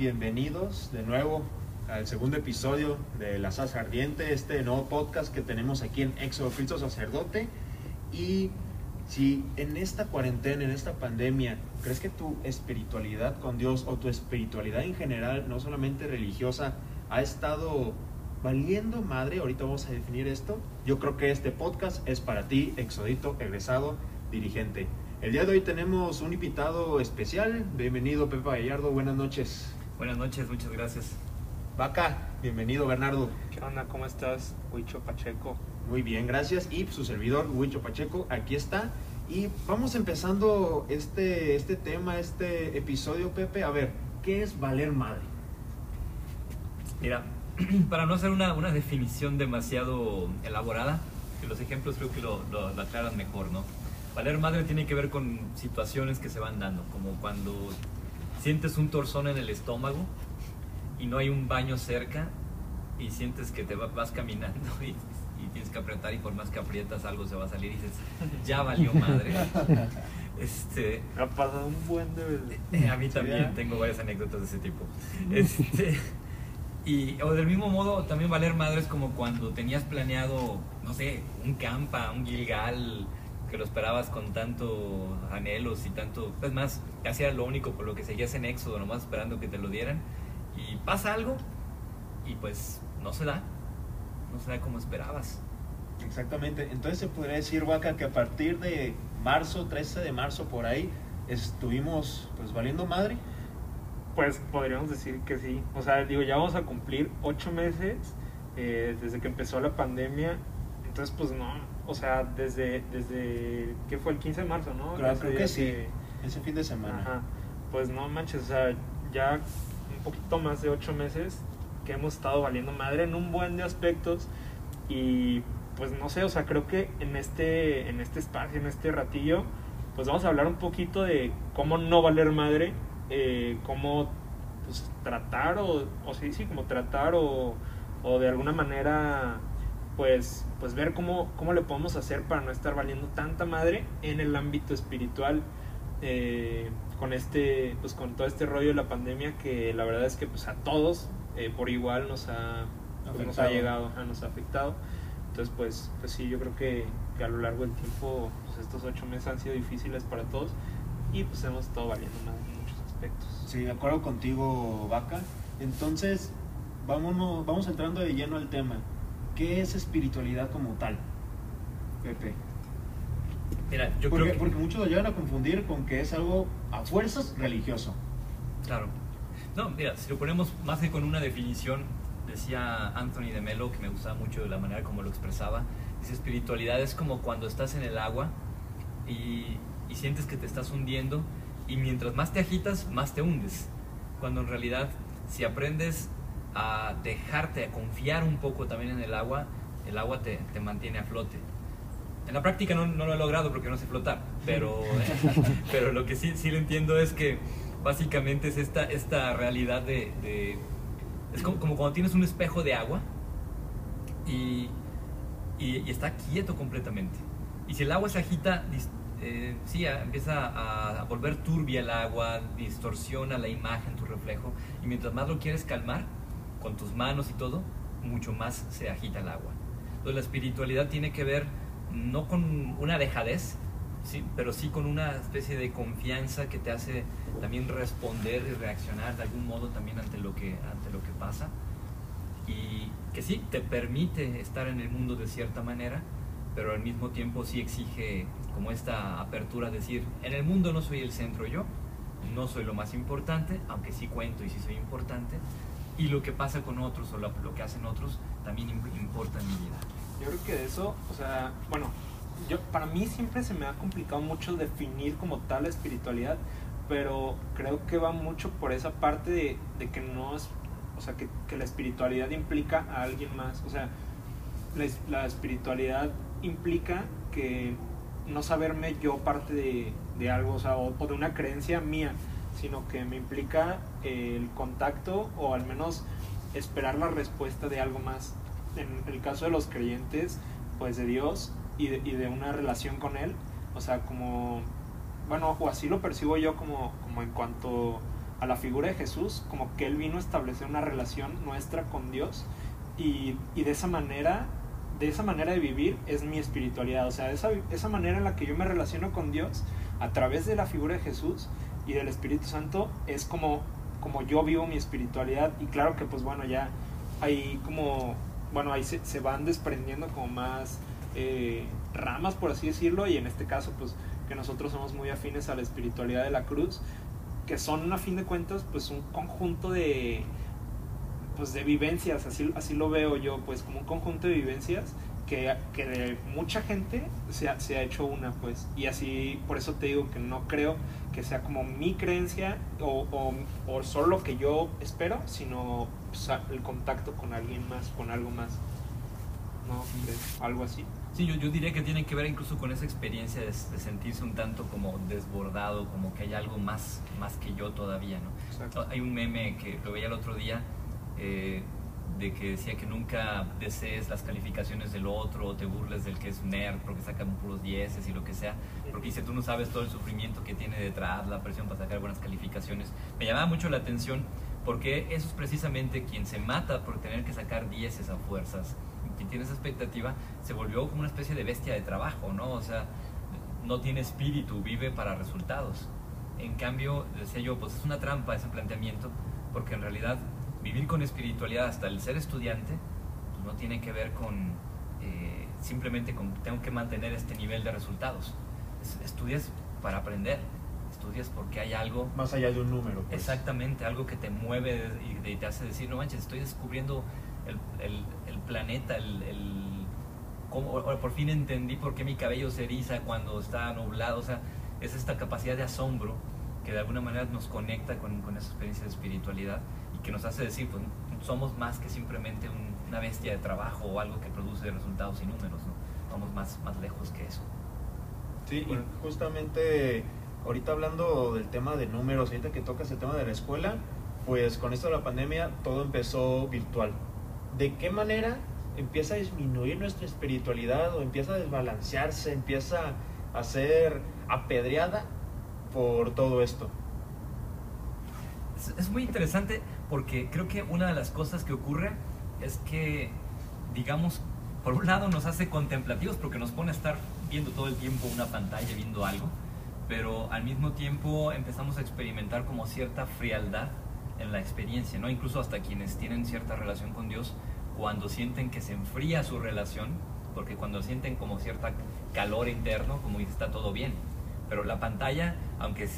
Bienvenidos de nuevo al segundo episodio de La Salsa Ardiente, este nuevo podcast que tenemos aquí en Éxodo Cristo Sacerdote. Y si en esta cuarentena, en esta pandemia, crees que tu espiritualidad con Dios o tu espiritualidad en general, no solamente religiosa, ha estado valiendo madre, ahorita vamos a definir esto, yo creo que este podcast es para ti, exodito, egresado, dirigente. El día de hoy tenemos un invitado especial. Bienvenido, Pepe Gallardo. Buenas noches. Buenas noches, muchas gracias. Vaca, bienvenido, Bernardo. ¿Qué onda? ¿Cómo estás? Huicho Pacheco. Muy bien, gracias. Y su servidor, Huicho Pacheco, aquí está. Y vamos empezando este, este tema, este episodio, Pepe. A ver, ¿qué es valer madre? Mira, para no hacer una, una definición demasiado elaborada, que los ejemplos creo que lo, lo, lo aclaran mejor, ¿no? Valer madre tiene que ver con situaciones que se van dando, como cuando sientes un torzón en el estómago y no hay un baño cerca y sientes que te vas caminando y, y, tienes que apretar y por más que aprietas algo se va a salir y dices, ya valió madre. Este, ha pasado un buen de eh, A mí también tengo varias anécdotas de ese tipo. Este, y, o del mismo modo, también valer madre es como cuando tenías planeado, no sé, un campa, un gilgal, que lo esperabas con tanto anhelos y tanto, es más, casi era lo único por lo que seguías en Éxodo, nomás esperando que te lo dieran, y pasa algo y pues no se da, no se da como esperabas. Exactamente, entonces se podría decir, Vaca, que a partir de marzo, 13 de marzo por ahí, estuvimos pues valiendo madre. Pues podríamos decir que sí, o sea, digo, ya vamos a cumplir ocho meses eh, desde que empezó la pandemia, entonces pues no, o sea, desde, desde, ¿qué fue? El 15 de marzo, ¿no? Claro, creo que sí, ese fin de semana. Ajá. Pues no manches, o sea, ya un poquito más de ocho meses que hemos estado valiendo madre en un buen de aspectos y pues no sé, o sea, creo que en este, en este espacio, en este ratillo, pues vamos a hablar un poquito de cómo no valer madre, eh, cómo pues, tratar o, o sí, sí, como tratar o, o de alguna manera pues, pues ver cómo, cómo le podemos hacer para no estar valiendo tanta madre en el ámbito espiritual eh, con este pues con todo este rollo de la pandemia que la verdad es que pues a todos eh, por igual nos ha, pues, nos ha llegado nos ha afectado. Entonces pues pues sí yo creo que, que a lo largo del tiempo pues estos ocho meses han sido difíciles para todos y pues hemos estado valiendo madre en muchos aspectos. Sí de acuerdo contigo vaca. Entonces vámonos vamos entrando de lleno al tema ¿Qué es espiritualidad como tal? Pepe. Mira, yo porque, creo que... porque muchos lo llegan a confundir con que es algo a fuerzas religioso. Claro. No, mira, si lo ponemos más que con una definición, decía Anthony de Melo, que me gustaba mucho de la manera como lo expresaba, dice espiritualidad es como cuando estás en el agua y, y sientes que te estás hundiendo y mientras más te agitas, más te hundes. Cuando en realidad, si aprendes a dejarte, a confiar un poco también en el agua, el agua te, te mantiene a flote. En la práctica no, no, lo he logrado porque no sé flotar, pero, pero lo que sí, sí lo entiendo es que básicamente es esta, esta realidad de... de es como, como, cuando tienes un espejo de agua y, y, y, está quieto completamente. Y si el agua se agita, eh, sí, empieza a, a volver turbia el agua, distorsiona la imagen, tu reflejo, y mientras más lo quieres calmar, con tus manos y todo, mucho más se agita el agua. Entonces la espiritualidad tiene que ver no con una dejadez, sí, pero sí con una especie de confianza que te hace también responder y reaccionar de algún modo también ante lo que, ante lo que pasa. Y que sí, te permite estar en el mundo de cierta manera, pero al mismo tiempo sí exige como esta apertura, decir, en el mundo no soy el centro yo, no soy lo más importante, aunque sí cuento y sí soy importante, y lo que pasa con otros o lo, que hacen otros también importa en mi vida. Yo creo que eso, o sea, bueno, yo, para mí siempre se me ha complicado mucho definir como tal la espiritualidad, pero creo que va mucho por esa parte de, de que no es, o sea, que, que, la espiritualidad implica a alguien más, o sea, la, espiritualidad implica que no saberme yo parte de, de algo, o sea, o de una creencia mía, sino que me implica el contacto o al menos esperar la respuesta de algo más. En el caso de los creyentes, pues de Dios y de, y de una relación con Él, o sea, como, bueno, o así lo percibo yo como, como en cuanto a la figura de Jesús, como que Él vino a establecer una relación nuestra con Dios y, y de esa manera de esa manera de vivir es mi espiritualidad, o sea, esa, esa manera en la que yo me relaciono con Dios a través de la figura de Jesús y del Espíritu Santo es como, como yo vivo mi espiritualidad. Y claro que pues bueno, ya hay como, bueno, ahí se, van desprendiendo como más eh, ramas, por así decirlo, y en este caso pues que nosotros somos muy afines a la espiritualidad de la cruz, que son a fin de cuentas pues un conjunto de pues de vivencias, así, así lo veo yo, pues como un conjunto de vivencias que, que de mucha gente se se ha, hecho una, pues, y así, por eso te digo que no creo que sea como mi creencia o, o, o solo lo que yo espero, sino pues, el contacto con alguien más, con algo más, ¿no? De, algo así. Sí, yo, yo, diría que tiene que ver incluso con esa experiencia de, de, sentirse un tanto como desbordado, como que hay algo más, más que yo todavía, ¿no? Exacto. Hay un meme que lo veía el otro día, eh, de que decía que nunca desees las calificaciones del otro o te burles del que es nerd porque saca puros dieces y lo que sea, porque dice tú no sabes todo el sufrimiento que tiene detrás, la presión para sacar buenas calificaciones. Me llamaba mucho la atención porque eso es precisamente quien se mata por tener que sacar dieces a fuerzas, quien tiene esa expectativa, se volvió como una especie de bestia de trabajo, ¿no? O sea, no tiene espíritu, vive para resultados. En cambio, decía yo, pues es una trampa ese planteamiento, porque en realidad vivir con espiritualidad hasta el ser estudiante pues no tiene que ver con eh, simplemente con tengo que mantener este nivel de resultados. Es, estudias para aprender, estudias porque hay algo... Más allá de un número. Pues. Exactamente, algo que te mueve y te hace decir, no manches, estoy descubriendo el, el, el planeta, el... el cómo, por fin entendí por qué mi cabello se eriza cuando está nublado, o sea, es esta capacidad de asombro que de alguna manera nos conecta con, con esa experiencia de espiritualidad que nos hace decir, pues somos más que simplemente un, una bestia de trabajo o algo que produce resultados y números, ¿no? Vamos más, más lejos que eso. Sí, bueno. y justamente ahorita hablando del tema de números, ahorita que tocas el tema de la escuela, pues con esto de la pandemia todo empezó virtual. ¿De qué manera empieza a disminuir nuestra espiritualidad o empieza a desbalancearse, empieza a ser apedreada por todo esto? Es, es muy interesante porque creo que una de las cosas que ocurre es que, digamos, por un lado nos hace contemplativos porque nos pone a estar viendo todo el tiempo una pantalla, viendo algo, pero al mismo tiempo empezamos a experimentar como cierta frialdad en la experiencia, ¿no? Incluso hasta quienes tienen cierta relación con Dios, cuando sienten que se enfría su relación, porque cuando sienten como cierta calor interno, como dice, está todo bien. Pero la pantalla, aunque eh,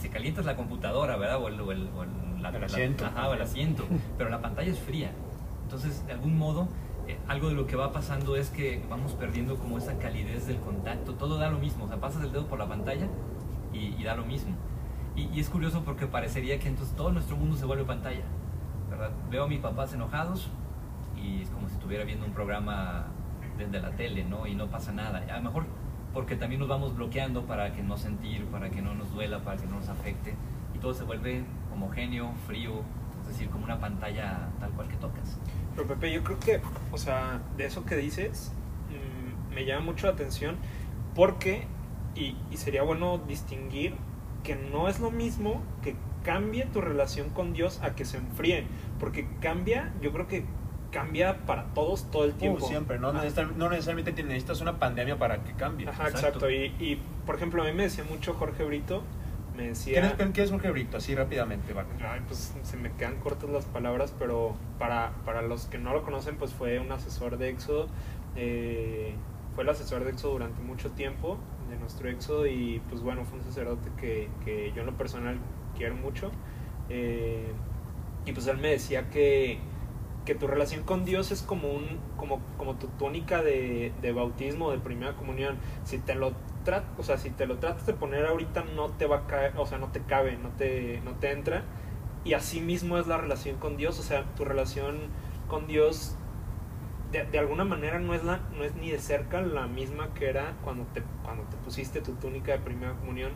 se calienta es la computadora, ¿verdad? O el, o el, o el la, el asiento. La, ajá, el asiento, pero la pantalla es fría. Entonces, de algún modo, eh, algo de lo que va pasando es que vamos perdiendo como esa calidez del contacto. Todo da lo mismo, o sea, pasas el dedo por la pantalla y, y da lo mismo. Y, y, es curioso porque parecería que entonces todo nuestro mundo se vuelve pantalla. ¿verdad? Veo a mis papás enojados y es como si estuviera viendo un programa desde la tele, ¿no? Y no pasa nada. A lo mejor porque también nos vamos bloqueando para que no sentir, para que no nos duela, para que no nos afecte. Y todo se vuelve homogéneo, frío, es decir, como una pantalla tal cual que tocas. Pero Pepe, yo creo que, o sea, de eso que dices, mmm, me llama mucho la atención porque, y, y, sería bueno distinguir que no es lo mismo que cambie tu relación con Dios a que se enfríe, porque cambia, yo creo que cambia para todos todo el tiempo. Uh, siempre, no, necesariamente, no necesariamente necesitas una pandemia para que cambie. Ajá, exacto. exacto. Y, y, por ejemplo, a mí me decía mucho Jorge Brito, me decía... ¿Quién es, ¿quién es Jorge Brito? Así rápidamente, vale. Ay, pues se me quedan cortas las palabras, pero para, para los que no lo conocen, pues fue un asesor de Éxodo. Eh, fue el asesor de Éxodo durante mucho tiempo, de nuestro Éxodo, y pues bueno, fue un sacerdote que, que yo en lo personal quiero mucho. Eh, y pues él me decía que, que tu relación con Dios es como, un, como, como tu túnica de, de bautismo, de primera comunión. Si te lo o sea, si te lo tratas de poner ahorita no te va a caer, o sea, no te cabe, no te, no te entra. Y así mismo es la relación con Dios, o sea, tu relación con Dios de, de, alguna manera no es, la, no es ni de cerca la misma que era cuando te, cuando te pusiste tu túnica de primera comunión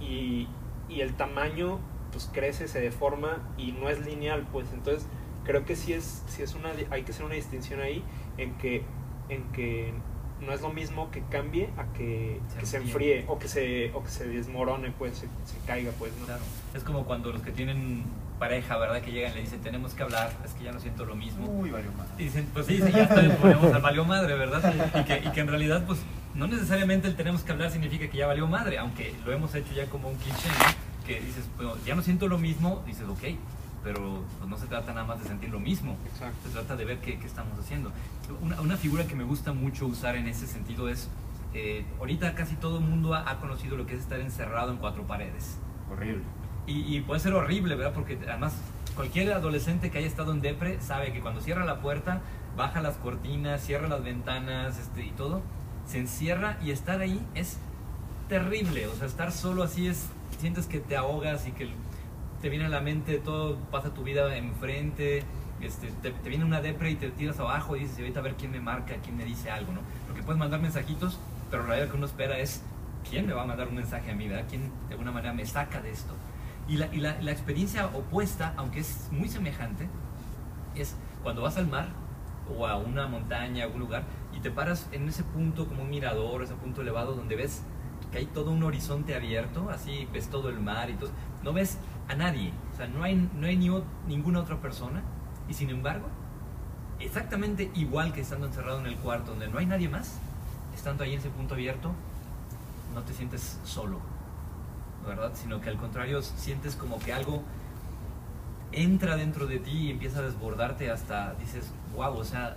y, y el tamaño pues crece, se deforma y no es lineal, pues entonces creo que sí es, sí es una, hay que hacer una distinción ahí en que, en que no es lo mismo que cambie a que Se que se, enfríe. o que se, o que se desmorone, pues se, se caiga, pues, ¿no? Claro. Es como cuando los que tienen pareja, ¿verdad? Que llegan y le dicen, tenemos que hablar, es que ya no siento lo mismo. Uy, valió madre. Y dicen, pues sí, sí, ya ponemos al valió madre, ¿verdad? Y que, y que en realidad, pues, no necesariamente el tenemos que hablar significa que ya valió madre, aunque lo hemos hecho ya como un cliché, ¿no? Que dices, bueno, ya no siento lo mismo, dices, ok, pero pues, no se trata nada más de sentir lo mismo, Exacto. se trata de ver qué, qué estamos haciendo. Una, una figura que me gusta mucho usar en ese sentido es, eh, ahorita casi todo el mundo ha, ha conocido lo que es estar encerrado en cuatro paredes. Horrible. Y, y puede ser horrible, ¿verdad? Porque además cualquier adolescente que haya estado en depre sabe que cuando cierra la puerta, baja las cortinas, cierra las ventanas este, y todo, se encierra y estar ahí es terrible. O sea, estar solo así es, sientes que te ahogas y que te viene a la mente todo, pasa tu vida enfrente, este, te, te viene una depre y te tiras abajo y dices, ahorita a ver quién me marca, quién me dice algo, ¿no? Porque puedes mandar mensajitos, pero realidad lo que uno espera es, ¿quién me va a mandar un mensaje a mí, verdad? ¿Quién de alguna manera me saca de esto? Y la, y la, la experiencia opuesta, aunque es muy semejante, es cuando vas al mar o a una montaña, a algún lugar, y te paras en ese punto como un mirador, ese punto elevado donde ves que hay todo un horizonte abierto, así ves todo el mar y todo, no ves a nadie, o sea, no hay, no hay ni ninguna otra persona, y sin embargo, exactamente igual que estando encerrado en el cuarto donde no hay nadie más, estando ahí en ese punto abierto, no te sientes solo, ¿verdad? Sino que al contrario sientes como que algo entra dentro de ti y empieza a desbordarte hasta dices, wow, o sea,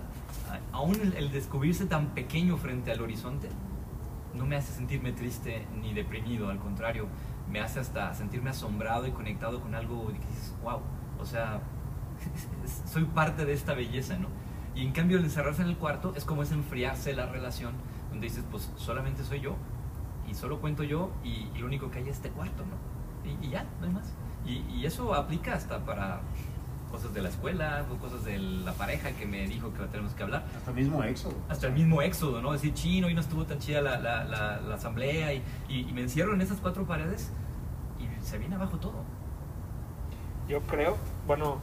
aún el descubrirse tan pequeño frente al horizonte no me hace sentirme triste ni deprimido, al contrario, me hace hasta sentirme asombrado y conectado con algo que dices, wow, o sea, soy parte de esta belleza, ¿no? Y en cambio el encerrarse en el cuarto es como es enfriarse la relación, donde dices, pues solamente soy yo, y solo cuento yo, y, y lo único que hay es este cuarto, ¿no? Y, ya, no hay más. Y, y eso aplica hasta para cosas de la escuela, o cosas de la pareja que me dijo que tenemos que hablar, Hasta mismo éxodo. hasta el mismo éxodo, ¿no? Decir, chino, hoy no estuvo tan chida la, la, la, la asamblea, y, y, y me encierro en esas cuatro paredes, y se viene abajo todo. Yo creo, bueno,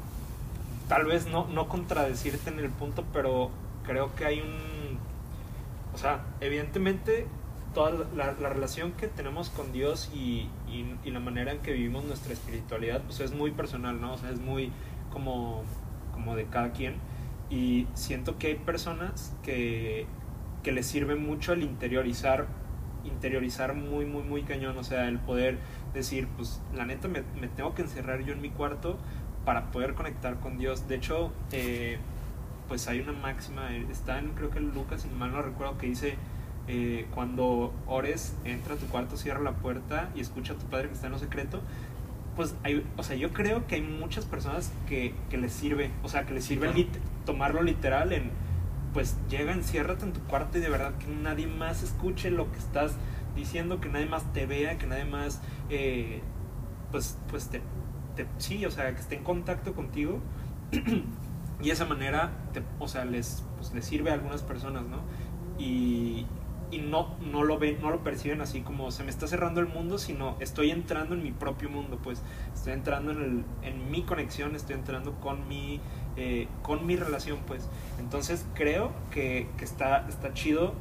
tal vez no, no contradecirte en el punto, pero creo que hay un... O sea, evidentemente toda la, la relación que tenemos con Dios y, y- y la manera en que vivimos nuestra espiritualidad, pues es muy personal, ¿no? O sea, es muy como, como de cada quien. Y siento que hay personas que, que les sirve mucho el interiorizar, interiorizar muy, muy, muy cañón. O sea, el poder decir, pues la neta me, me tengo que encerrar yo en mi cuarto para poder conectar con Dios. De hecho, eh, pues hay una máxima, eh, está en creo que en Lucas, si mal no recuerdo, que dice, eh, cuando ores, entra a tu cuarto, cierra la puerta y escucha a tu padre que está en lo secreto. Pues hay, o sea, yo creo que hay muchas personas que, que les sirve, o sea, que les sirve claro. tomarlo literal en, pues llega, enciérrate en tu cuarto y de verdad que nadie más escuche lo que estás diciendo, que nadie más te vea, que nadie más, eh, pues, pues te, te- sí, o sea, que esté en contacto contigo. y de esa manera, te- o sea, les, pues, les sirve a algunas personas, ¿no? Y, y no, no, lo ven, no lo perciben así como se me está cerrando el mundo, sino estoy entrando en mi propio mundo, pues estoy entrando en, el, en mi conexión, estoy entrando con mi, eh, con mi relación, pues. Entonces creo que, que está, está chido,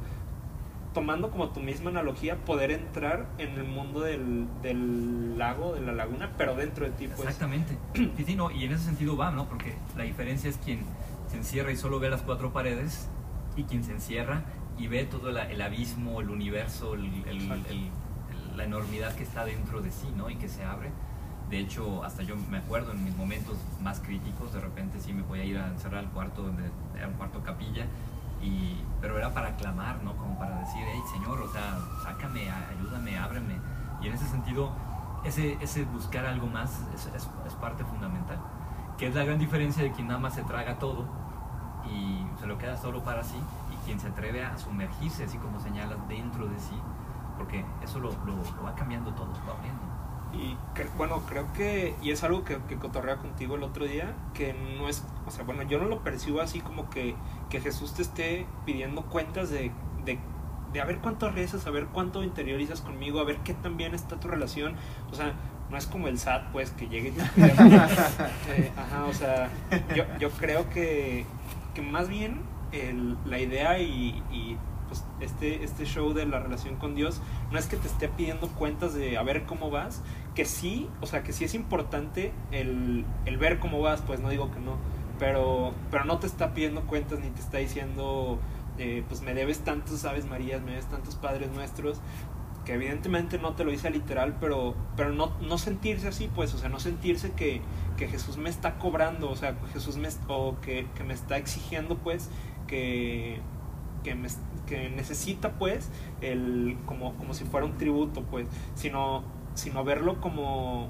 tomando como tu misma analogía, poder entrar en el mundo del, del lago, de la laguna, pero dentro de ti, pues. Exactamente. Sí, sí, no, y en ese sentido va, ¿no? Porque la diferencia es quien se encierra y solo ve las cuatro paredes y quien se encierra y ve todo la- el abismo, el universo, el- el- el- la enormidad que está dentro de sí, ¿no? Y que se abre. De hecho, hasta yo me acuerdo en mis momentos más críticos, de repente sí me voy a ir a encerrar al cuarto, donde era un cuarto capilla, y, pero era para clamar, ¿no? Como para decir, hey, Señor, o sea, sácame, ayúdame, ábreme. Y en ese sentido, ese, ese buscar algo más es, es- es parte fundamental. Que es la gran diferencia de quien nada más se traga todo y se lo queda solo para sí, quien se atreve a sumergirse, así como señalas, dentro de sí, porque eso lo, lo- lo va cambiando todo, va abriendo. Y cre- bueno, creo que, y es algo que, que cotorrea contigo el otro día, que no es, o sea, bueno, yo no lo percibo así como que, que Jesús te esté pidiendo cuentas de, de, de a ver cuánto rezas, a ver cuánto interiorizas conmigo, a ver qué tan bien está tu relación. O sea, no es como el SAT, pues, que llegue y te Eh, Ajá, o sea, yo, yo creo que, que más bien la idea y, pues este, este show de la relación con Dios no es que te esté pidiendo cuentas de a ver cómo vas, que sí, o sea, que sí es importante el, ver cómo vas, pues no digo que no, pero, no te está pidiendo cuentas ni te está diciendo, eh, pues me debes tantos Aves Marías, me debes tantos Padres Nuestros, que evidentemente no te lo dice literal, pero, no, sentirse así, pues, o sea, no sentirse que, que Jesús me está cobrando, o sea, Jesús me, o que, que me está exigiendo, pues, que, que, me, que necesita, pues, el, como, como si fuera un tributo, pues, sino, sino verlo como,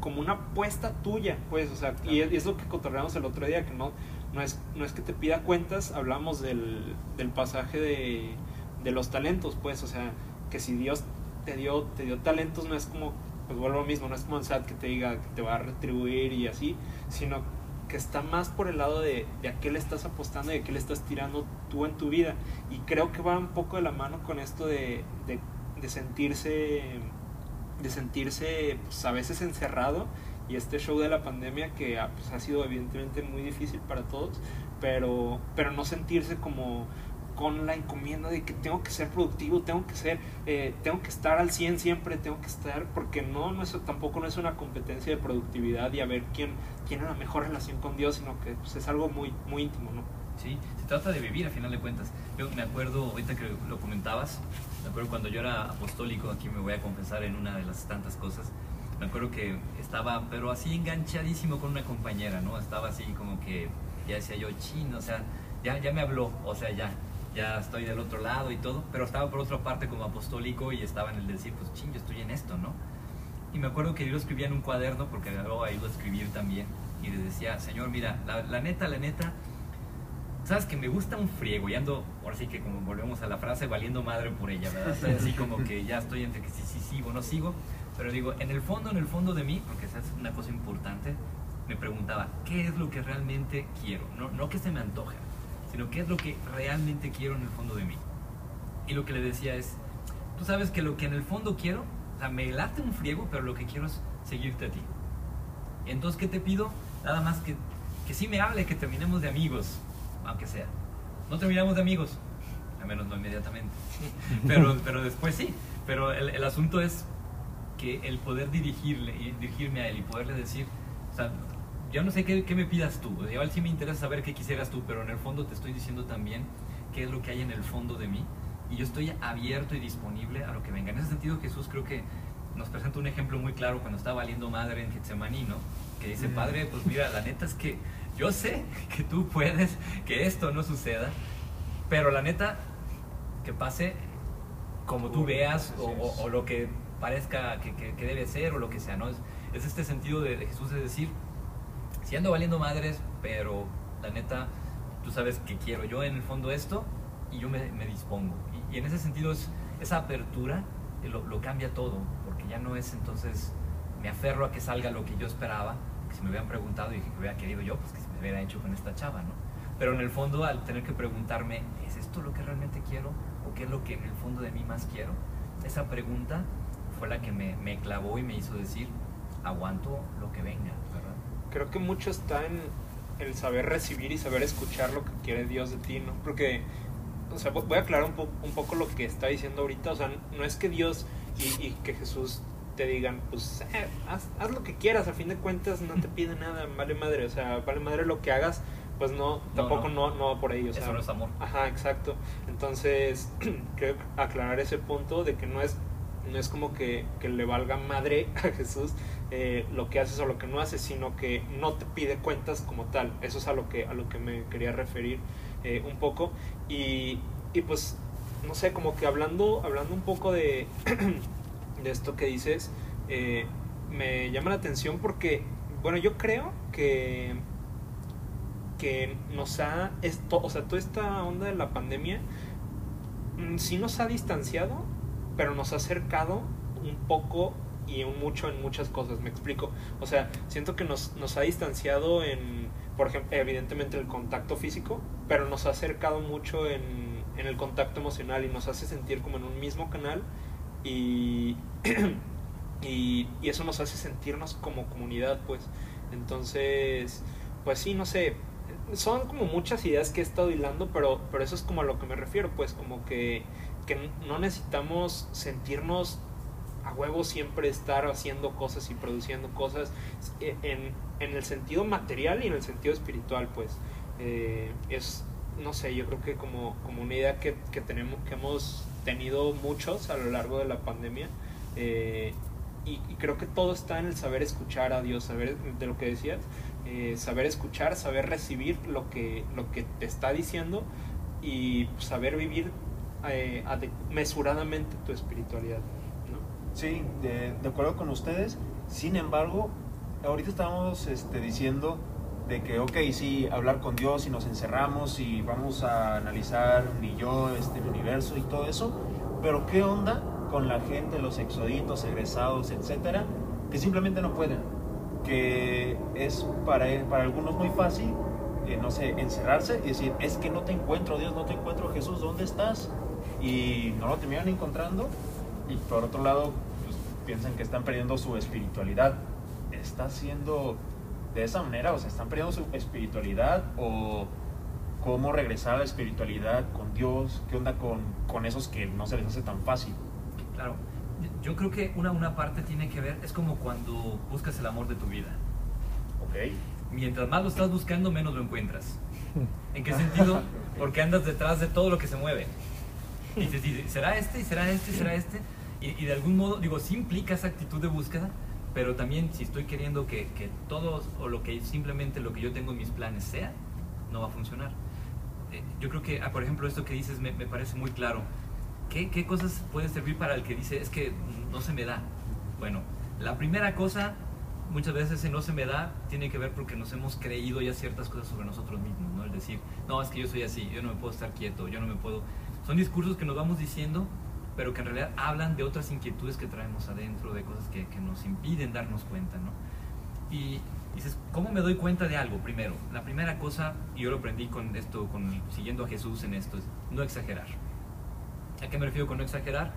como una apuesta tuya, pues, o sea, y es, lo que cotorreamos el otro día, que no, no, es, no es que te pida cuentas, hablamos del, del pasaje de, de los talentos, pues, o sea, que si Dios te dio, te dio talentos, no es como, pues vuelvo lo mismo, no es como el SAT que te diga que te va a retribuir y así, sino que está más por el lado de, de a qué le estás apostando y a qué le estás tirando tú en tu vida. Y creo que va un poco de la mano con esto de, de, sentirse, de sentirse pues, a veces encerrado y este show de la pandemia que ah, pues, ha sido evidentemente muy difícil para todos, pero, pero no sentirse como con la encomienda de que tengo que ser productivo, tengo que ser, eh, tengo que estar al 100 siempre, tengo que estar, porque no, no es, tampoco no es una competencia de productividad y a ver quién tiene la mejor relación con Dios, sino que pues, es algo muy, muy íntimo, ¿no? Sí, se trata de vivir a final de cuentas. Yo me acuerdo, ahorita que lo comentabas, me acuerdo cuando yo era apostólico, aquí me voy a confesar en una de las tantas cosas, me acuerdo que estaba, pero así enganchadísimo con una compañera, ¿no? Estaba así como que, ya decía yo, chino, o sea, ya, ya me habló, o sea, ya, ya estoy del otro lado y todo, pero estaba por otra parte como apostólico y estaba en el decir, pues ching, yo estoy en esto, ¿no? Y me acuerdo que yo lo escribía en un cuaderno, porque luego ayudo a escribir también, y le decía, Señor, mira, la, la, neta, la neta, sabes que me gusta un friego, y ando, ahora sí que como volvemos a la frase, valiendo madre por ella, ¿verdad? Estoy así como que ya estoy entre que sí, sí, sigo, no sigo, pero digo, en el fondo, en el fondo de mí, porque esa es una cosa importante, me preguntaba, ¿qué es lo que realmente quiero? No, no que se me antoja, sino qué es lo que realmente quiero en el fondo de mí. Y lo que le decía es, tú sabes que lo que en el fondo quiero, o sea, me late un friego, pero lo que quiero es seguirte a ti. Entonces, ¿qué te pido? Nada más que, que sí me hable, que terminemos de amigos, aunque sea. No terminamos de amigos, al menos no inmediatamente, pero, pero después sí. Pero el, el asunto es que el poder dirigirle, dirigirme a él y poderle decir, o sea, yo no sé qué, qué, me pidas tú, igual sí me interesa saber qué quisieras tú, pero en el fondo te estoy diciendo también qué es lo que hay en el fondo de mí y yo estoy abierto y disponible a lo que venga. En ese sentido Jesús creo que nos presenta un ejemplo muy claro cuando está valiendo madre en Getsemaní, ¿no? Que dice, mm. Padre, pues mira, la neta es que yo sé que tú puedes que esto no suceda, pero la neta, que pase como tú veas o, o, o lo que parezca que, que, que, debe ser o lo que sea, ¿no? Es, es este sentido de, de Jesús de decir, si ando valiendo madres, pero la neta, tú sabes que quiero yo en el fondo esto y yo me, me dispongo. Y, en ese sentido es, esa apertura lo, lo, cambia todo, porque ya no es entonces, me aferro a que salga lo que yo esperaba, que si me hubieran preguntado y que hubiera querido yo, pues que se me hubiera hecho con esta chava, ¿no? Pero en el fondo, al tener que preguntarme, ¿es esto lo que realmente quiero? ¿O qué es lo que en el fondo de mí más quiero? Esa pregunta fue la que me, me clavó y me hizo decir, aguanto lo que venga. Creo que mucho está en el saber recibir y saber escuchar lo que quiere Dios de ti, ¿no? Porque, o sea, voy a aclarar un, po un poco lo que está diciendo ahorita, o sea, no es que Dios y, y que Jesús te digan, pues, eh, haz, haz, lo que quieras, a fin de cuentas no te pide nada, vale madre, o sea, vale madre lo que hagas, pues no, tampoco no, no, no va por ahí, o sea. Eso no es amor. Ajá, exacto. Entonces, creo aclarar ese punto de que no es no es como que, que, le valga madre a Jesús eh, lo que haces o lo que no haces, sino que no te pide cuentas como tal. Eso es a lo que, a lo que me quería referir eh, un poco. Y, y, pues, no sé, como que hablando, hablando un poco de, de esto que dices, eh, me llama la atención porque, bueno, yo creo que, que nos ha, esto, o sea, toda esta onda de la pandemia, mm, sí nos ha distanciado pero nos ha acercado un poco y mucho en muchas cosas, me explico. O sea, siento que nos, nos ha distanciado en, por ejemplo, evidentemente el contacto físico, pero nos ha acercado mucho en, en el contacto emocional y nos hace sentir como en un mismo canal y, y, y, eso nos hace sentirnos como comunidad, pues. Entonces, pues sí, no sé, son como muchas ideas que he estado hilando, pero, pero eso es como a lo que me refiero, pues como que, que no necesitamos sentirnos a huevo siempre estar haciendo cosas y produciendo cosas eh, en, en el sentido material y en el sentido espiritual, pues eh, es, no sé, yo creo que como, como una idea que, que, tenemos, que hemos tenido muchos a lo largo de la pandemia. Eh, y, y, creo que todo está en el saber escuchar a Dios, saber de lo que decías, eh, saber escuchar, saber recibir lo que, lo que te está diciendo y saber vivir eh, mesuradamente tu espiritualidad. Sí, de, de, acuerdo con ustedes. Sin embargo, ahorita estamos este, diciendo de que, ok, sí, hablar con Dios y nos encerramos y vamos a analizar mi yo, este, el universo y todo eso, pero ¿qué onda con la gente, los exoditos, egresados, etcétera, que simplemente no pueden? Que es para, para algunos muy fácil, eh, no sé, encerrarse y decir, es que no te encuentro, Dios, no te encuentro, Jesús, ¿dónde estás? Y no lo terminan encontrando y por otro lado, pues, piensan que están perdiendo su espiritualidad. Está siendo de esa manera, o sea, están perdiendo su espiritualidad o cómo regresar a la espiritualidad con Dios, qué onda con, con esos que no se les hace tan fácil. Claro, yo creo que una, una parte tiene que ver, es como cuando buscas el amor de tu vida. Ok. Mientras más lo estás buscando, menos lo encuentras. ¿En qué sentido? Porque andas detrás de todo lo que se mueve. Y dices, ¿será este? ¿Y será este? ¿Y será este? Y, y de algún modo, digo, sí implica esa actitud de búsqueda, pero también si estoy queriendo que, que todos o lo que simplemente lo que yo tengo en mis planes sea, no va a funcionar. Eh, yo creo que, ah, por ejemplo, esto que dices me, me parece muy claro. ¿Qué, ¿Qué, cosas puede servir para el que dice es que no se me da? Bueno, la primera cosa, muchas veces ese no se me da, tiene que ver porque nos hemos creído ya ciertas cosas sobre nosotros mismos, ¿no? El decir, no, es que yo soy así, yo no me puedo estar quieto, yo no me puedo... Son discursos que nos vamos diciendo pero que en realidad hablan de otras inquietudes que traemos adentro, de cosas que, que nos impiden darnos cuenta, ¿no? Y dices, ¿cómo me doy cuenta de algo? Primero, la primera cosa, y yo lo aprendí con esto, con, siguiendo a Jesús en esto, es no exagerar. ¿A qué me refiero con no exagerar?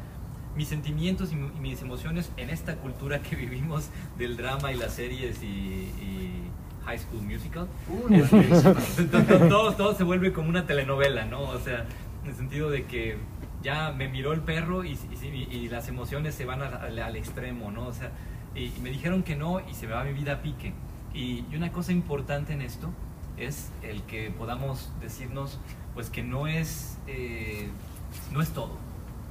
Mis sentimientos y, mis emociones en esta cultura que vivimos del drama y las series y, y High School Musical, uh, este, todo, todo se vuelve como una telenovela, ¿no? O sea, en el sentido de que ya me miró el perro y, y, y las emociones se van a, a, al extremo, ¿no? O sea, y, me dijeron que no y se me va mi vida a pique. Y, una cosa importante en esto es el que podamos decirnos, pues que no es, eh, no es todo.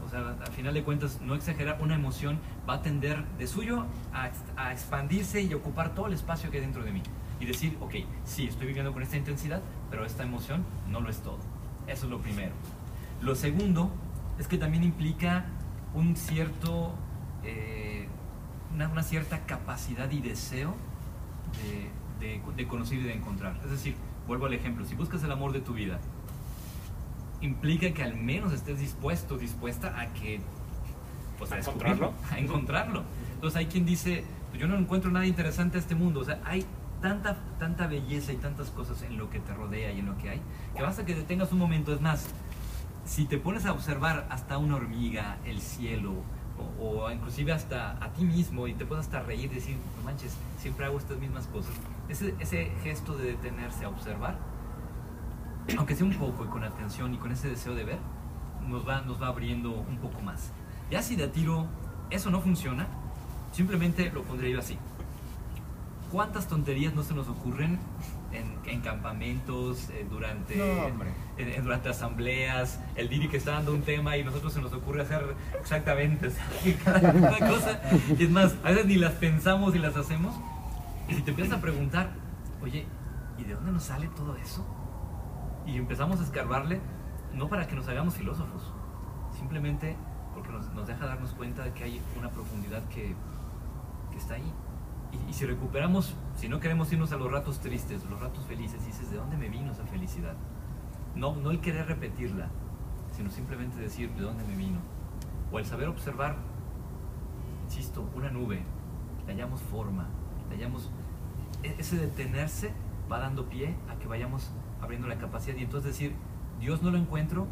O sea, al final de cuentas, no exagerar, una emoción va a tender de suyo a, a expandirse y ocupar todo el espacio que hay dentro de mí. Y decir, ok, sí, estoy viviendo con esta intensidad, pero esta emoción no lo es todo. Eso es lo primero. Lo segundo es que también implica un cierto, eh, una, una, cierta capacidad y deseo de, de, de, conocer y de encontrar. Es decir, vuelvo al ejemplo, si buscas el amor de tu vida, implica que al menos estés dispuesto, dispuesta a que... Pues, a, a encontrarlo. A encontrarlo. Entonces hay quien dice, pues yo no encuentro nada interesante a este mundo. O sea, hay tanta, tanta belleza y tantas cosas en lo que te rodea y en lo que hay, que basta que te tengas un momento. Es más, si te pones a observar hasta una hormiga, el cielo, o, o, inclusive hasta a ti mismo y te puedes hasta reír decir, no manches, siempre hago estas mismas cosas. Ese, gesto de detenerse a observar, aunque sea un poco y con atención y con ese deseo de ver, nos va, nos va abriendo un poco más. Ya si de tiro eso no funciona, simplemente lo pondría yo así. ¿Cuántas tonterías no se nos ocurren en, en campamentos, eh, durante, no, en, durante asambleas, el Diri que está dando un tema y nosotros se nos ocurre hacer exactamente cada, cosa. Y es más, a veces ni las pensamos y las hacemos. Y si te empiezas a preguntar, oye, ¿y de dónde nos sale todo eso? Y empezamos a escarbarle, no para que nos hagamos filósofos, simplemente porque nos, nos deja darnos cuenta de que hay una profundidad que, que está ahí. Y, y, si recuperamos, si no queremos irnos a los ratos tristes, los ratos felices, dices, ¿de dónde me vino esa felicidad? No, no el querer repetirla, sino simplemente decir, ¿de dónde me vino? O el saber observar, insisto, una nube, le hallamos forma, le hallamos... Ese detenerse va dando pie a que vayamos abriendo la capacidad y entonces decir, Dios no lo encuentro,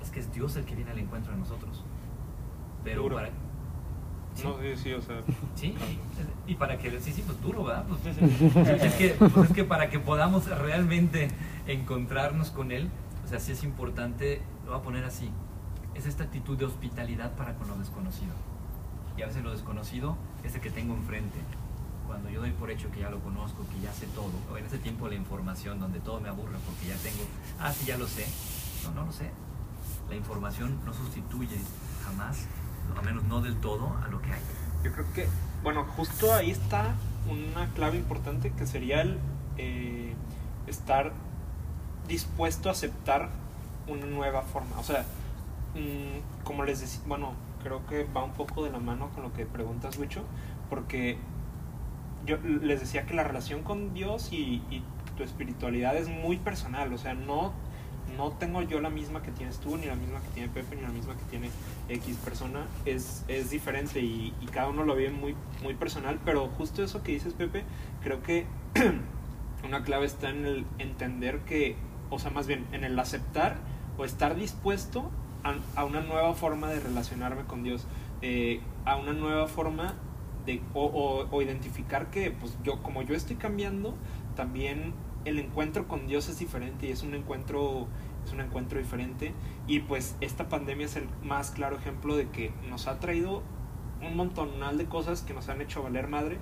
es que es Dios el que viene al encuentro de nosotros. Pero para, No, sí, sí, o sea. Sí, y para que, sí, sí, pues duro, ¿verdad? Pues, es, que, pues es que para que podamos realmente encontrarnos con Él, o sea, sí es importante, lo voy a poner así, es esta actitud de hospitalidad para con lo desconocido. Y a veces lo desconocido es el que tengo enfrente. Cuando yo doy por hecho que ya lo conozco, que ya sé todo, o en ese tiempo la información donde todo me aburre porque ya tengo, ah, sí, ya lo sé. No, no lo sé. La información no sustituye jamás, al menos no del todo, a lo que hay. Yo creo que, bueno, justo ahí está una clave importante que sería el eh, estar dispuesto a aceptar una nueva forma. O sea, mm, como les decía, bueno, creo que va un poco de la mano con lo que preguntas, Wicho, porque yo les decía que la relación con Dios y tu espiritualidad es muy personal, o sea, no no tengo yo la misma que tienes tú, ni la misma que tiene Pepe, ni la misma que tiene X persona, es, es diferente y, cada uno lo ve muy, muy personal, pero justo eso que dices Pepe, creo que una clave está en el entender que, o sea, más bien en el aceptar o estar dispuesto a, una nueva forma de relacionarme con Dios, eh, a una nueva forma de, o, o identificar que, pues yo, como yo estoy cambiando, también el encuentro con Dios es diferente y es un encuentro es un encuentro diferente y pues esta pandemia es el más claro ejemplo de que nos ha traído un montonal de cosas que nos han hecho valer madre,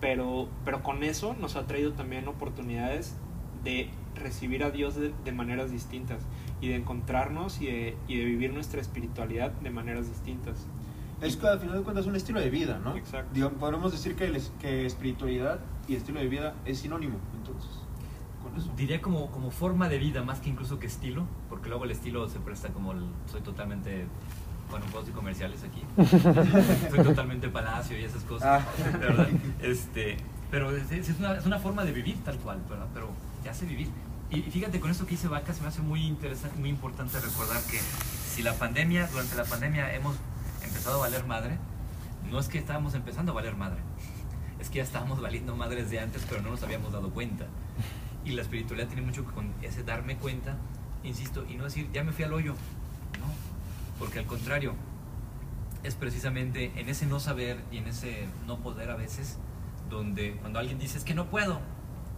pero, pero con eso nos ha traído también oportunidades de recibir a Dios de, maneras distintas y de encontrarnos y de, y de, vivir nuestra espiritualidad de maneras distintas. Es que al final de cuentas es un estilo de vida, ¿no? Exacto. podemos decir que, que espiritualidad y estilo de vida es sinónimo, entonces diría como, como forma de vida más que incluso que estilo, porque luego el estilo se presta como soy totalmente bueno, puedo decir comerciales aquí. soy totalmente palacio y esas cosas, ah. ¿verdad? Este, pero es, una, es, una, forma de vivir tal cual, ¿verdad? Pero te hace vivir. Y fíjate, con esto que hice Vaca se me hace muy interesante, muy importante recordar que si la pandemia, durante la pandemia hemos empezado a valer madre, no es que estábamos empezando a valer madre, es que ya estábamos valiendo madres de antes, pero no nos habíamos dado cuenta. Y la espiritualidad tiene mucho que con ese darme cuenta, insisto, y no decir, ya me fui al hoyo. No, porque al contrario, es precisamente en ese no saber y en ese no poder a veces, donde cuando alguien dice, es que no puedo,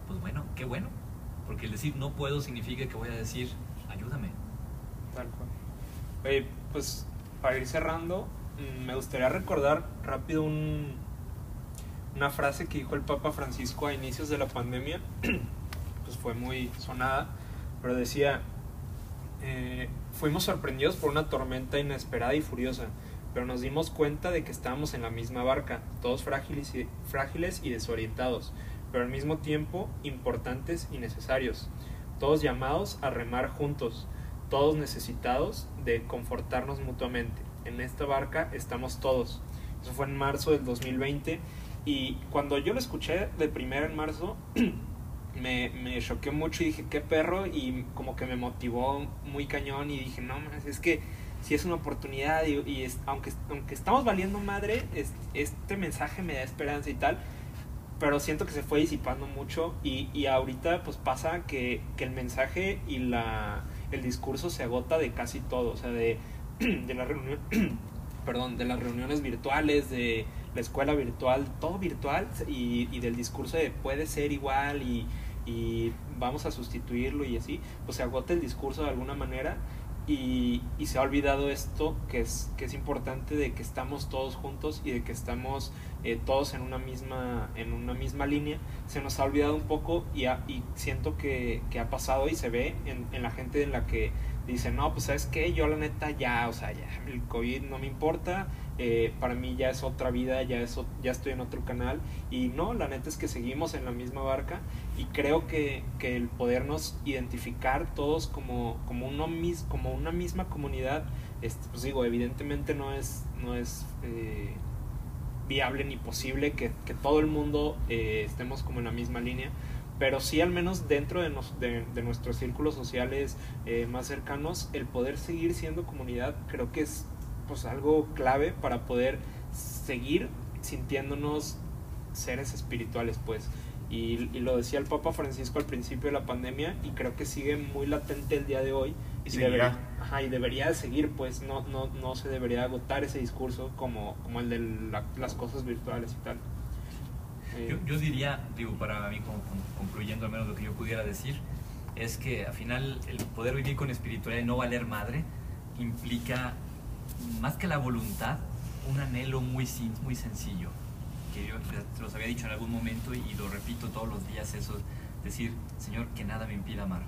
pues bueno, qué bueno. Porque el decir no puedo significa que voy a decir, ayúdame. Tal cual. Oye, pues para ir cerrando, mm, me gustaría recordar rápido un, una frase que dijo el Papa Francisco a inicios de la pandemia. pues fue muy sonada, pero decía, eh, fuimos sorprendidos por una tormenta inesperada y furiosa, pero nos dimos cuenta de que estábamos en la misma barca, todos frágiles y, frágiles y desorientados, pero al mismo tiempo importantes y necesarios, todos llamados a remar juntos, todos necesitados de confortarnos mutuamente. En esta barca estamos todos. Eso fue en marzo del 2020 y cuando yo lo escuché de primero en marzo, me, me choqué mucho y dije, qué perro, y como que me motivó muy cañón y dije, no, es que si es una oportunidad y, aunque, aunque estamos valiendo madre, este mensaje me da esperanza y tal, pero siento que se fue disipando mucho y, y ahorita pues pasa que, que, el mensaje y la, el discurso se agota de casi todo, o sea, de, de la reunión, perdón, de las reuniones virtuales, de la escuela virtual, todo virtual y, y del discurso de puede ser igual y y vamos a sustituirlo y así, pues se agota el discurso de alguna manera y, y, se ha olvidado esto que es, que es importante de que estamos todos juntos y de que estamos eh, todos en una, misma, en una misma línea. Se nos ha olvidado un poco y, y siento que, que, ha pasado y se ve en, en la gente en la que dice, no, pues sabes qué, yo la neta ya, o sea, ya el COVID no me importa, eh, para mí ya es otra vida, ya, es, ya estoy en otro canal. Y no, la neta es que seguimos en la misma barca. Y creo que, que el podernos identificar todos como, como, uno mis, como una misma comunidad, este, pues digo, evidentemente no es, no es eh, viable ni posible que, que todo el mundo eh, estemos como en la misma línea, pero sí al menos dentro de, nos, de, de, nuestros círculos sociales más cercanos, el poder seguir siendo comunidad creo que es pues algo clave para poder seguir sintiéndonos seres espirituales, pues. Y, y, lo decía el Papa Francisco al principio de la pandemia y creo que sigue muy latente el día de hoy. Y, seguirá. ajá, y debería seguir, pues no, no, no se debería agotar ese discurso como, como el de la- las cosas virtuales y tal. Eh, Yo, yo diría, digo, para mí, como- como concluyendo al menos lo que yo pudiera decir, es que al final el poder vivir con espiritualidad y no valer madre implica, más que la voluntad, un anhelo muy, muy sencillo. Que yo te los había dicho en algún momento y, lo repito todos los días, eso, decir, Señor, que nada me impida amar.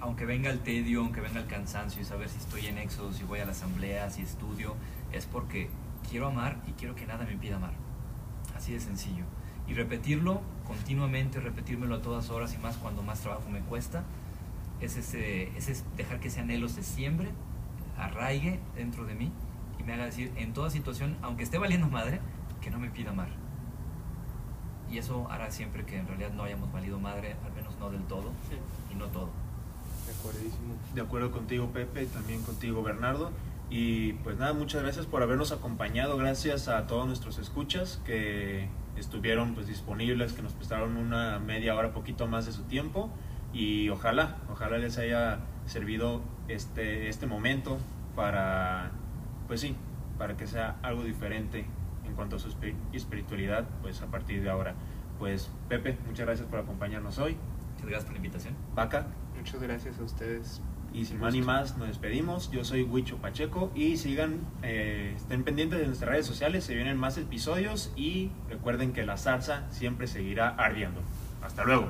Aunque venga el tedio, aunque venga el cansancio y saber si estoy en éxodo, si voy a la asamblea, si estudio, es porque quiero amar y quiero que nada me impida amar. Así de sencillo. Y repetirlo continuamente, repetírmelo a todas horas y más cuando más trabajo me cuesta, es, ese, es dejar que ese anhelo se siembre, arraigue dentro de mí y me haga decir en toda situación, aunque esté valiendo madre, que no me pida amar. Y eso hará siempre que en realidad no hayamos valido madre, al menos no del todo sí, y no todo. de acuerdísimo. De acuerdo contigo, Pepe, y también contigo, Bernardo. Y pues nada, muchas gracias por habernos acompañado. Gracias a todos nuestros escuchas que estuvieron pues disponibles, que nos prestaron una media hora, poquito más de su tiempo. Y ojalá, ojalá les haya servido este, este momento para, pues sí, para que sea algo diferente en cuanto a su espi- espiritualidad, pues a partir de ahora. Pues Pepe, muchas gracias por acompañarnos hoy. Muchas gracias por la invitación. Vaca, Muchas gracias a ustedes. y sin más ni más, nos despedimos. Yo soy Huicho Pacheco y sigan, eh, estén pendientes de nuestras redes sociales, se vienen más episodios y recuerden que la salsa siempre seguirá ardiendo. Hasta luego.